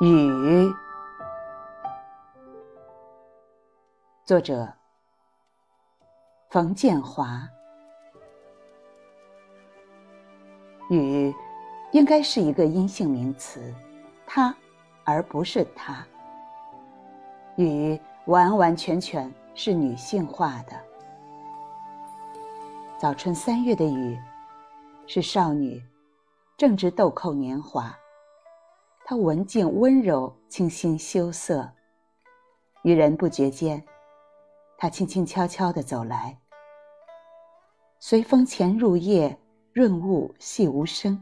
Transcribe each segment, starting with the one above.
雨，作者冯建华。雨应该是一个阴性名词，它而不是他。雨完完全全是女性化的。早春三月的雨，是少女，正值豆蔻年华。他文静温柔，清新羞涩。于人不觉间，他轻轻悄悄地走来。随风潜入夜，润物细无声。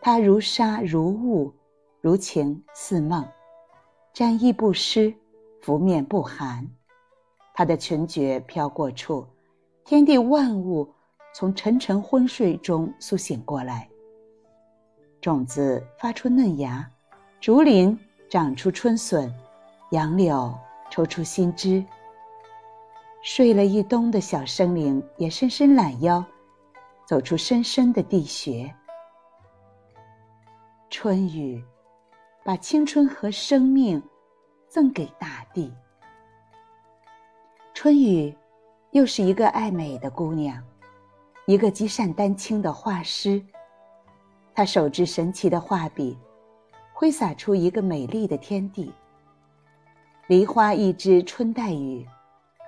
他如纱如雾，如情似梦，沾衣不湿，拂面不寒。他的裙角飘过处，天地万物从沉沉昏睡中苏醒过来。种子发出嫩芽，竹林长出春笋，杨柳抽出新枝。睡了一冬的小生灵也伸伸懒腰，走出深深的地穴。春雨，把青春和生命赠给大地。春雨，又是一个爱美的姑娘，一个积善丹青的画师。他手执神奇的画笔，挥洒出一个美丽的天地。梨花一枝春带雨，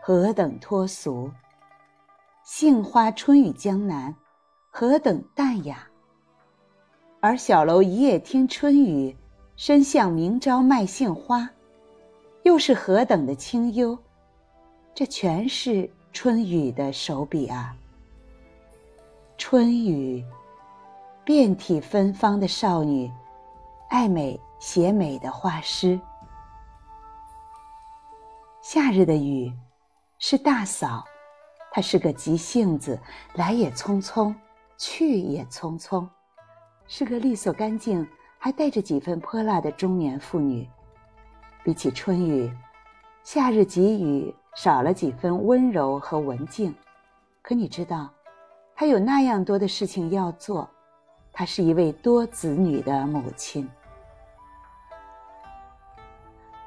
何等脱俗；杏花春雨江南，何等淡雅。而小楼一夜听春雨，深巷明朝卖杏花，又是何等的清幽。这全是春雨的手笔啊！春雨。遍体芬芳的少女，爱美写美的画师。夏日的雨，是大嫂，她是个急性子，来也匆匆，去也匆匆，是个利索干净，还带着几分泼辣的中年妇女。比起春雨，夏日急雨少了几分温柔和文静，可你知道，她有那样多的事情要做。她是一位多子女的母亲，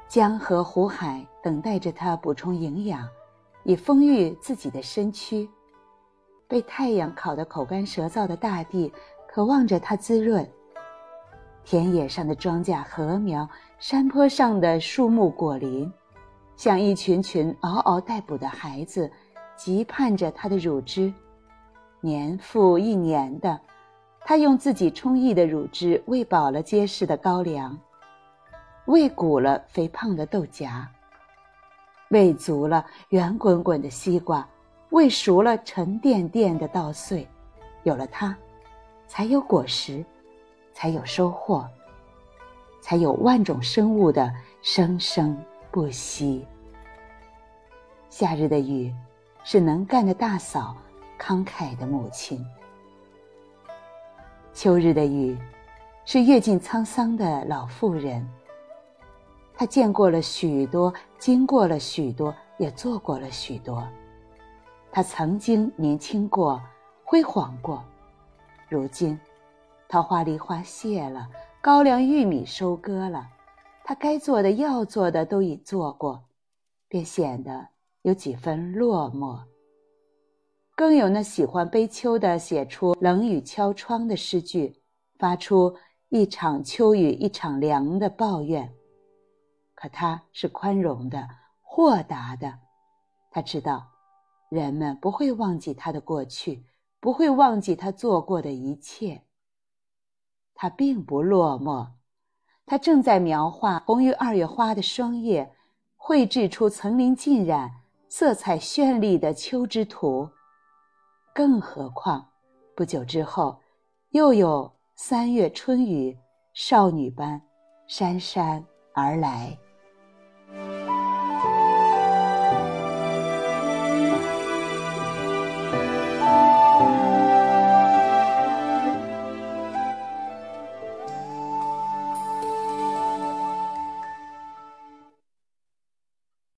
江河湖海等待着她补充营养，以丰裕自己的身躯。被太阳烤得口干舌燥的大地，渴望着她滋润。田野上的庄稼、禾苗，山坡上的树木、果林，像一群群嗷嗷待哺的孩子，急盼着她的乳汁。年复一年的。他用自己充溢的乳汁喂饱了结实的高粱，喂鼓了肥胖的豆荚，喂足了圆滚滚的西瓜，喂熟了沉甸甸的稻穗。有了它，才有果实，才有收获，才有万种生物的生生不息。夏日的雨，是能干的大嫂，慷慨的母亲。秋日的雨，是阅尽沧桑的老妇人。她见过了许多，经过了许多，也做过了许多。她曾经年轻过，辉煌过。如今，桃花梨花谢了，高粱玉米收割了，她该做的、要做的都已做过，便显得有几分落寞。更有那喜欢悲秋的，写出冷雨敲窗的诗句，发出一场秋雨一场凉的抱怨。可他是宽容的、豁达的，他知道，人们不会忘记他的过去，不会忘记他做过的一切。他并不落寞，他正在描画红于二月花的霜叶，绘制出层林尽染、色彩绚丽的秋之图。更何况，不久之后，又有三月春雨，少女般姗姗而来。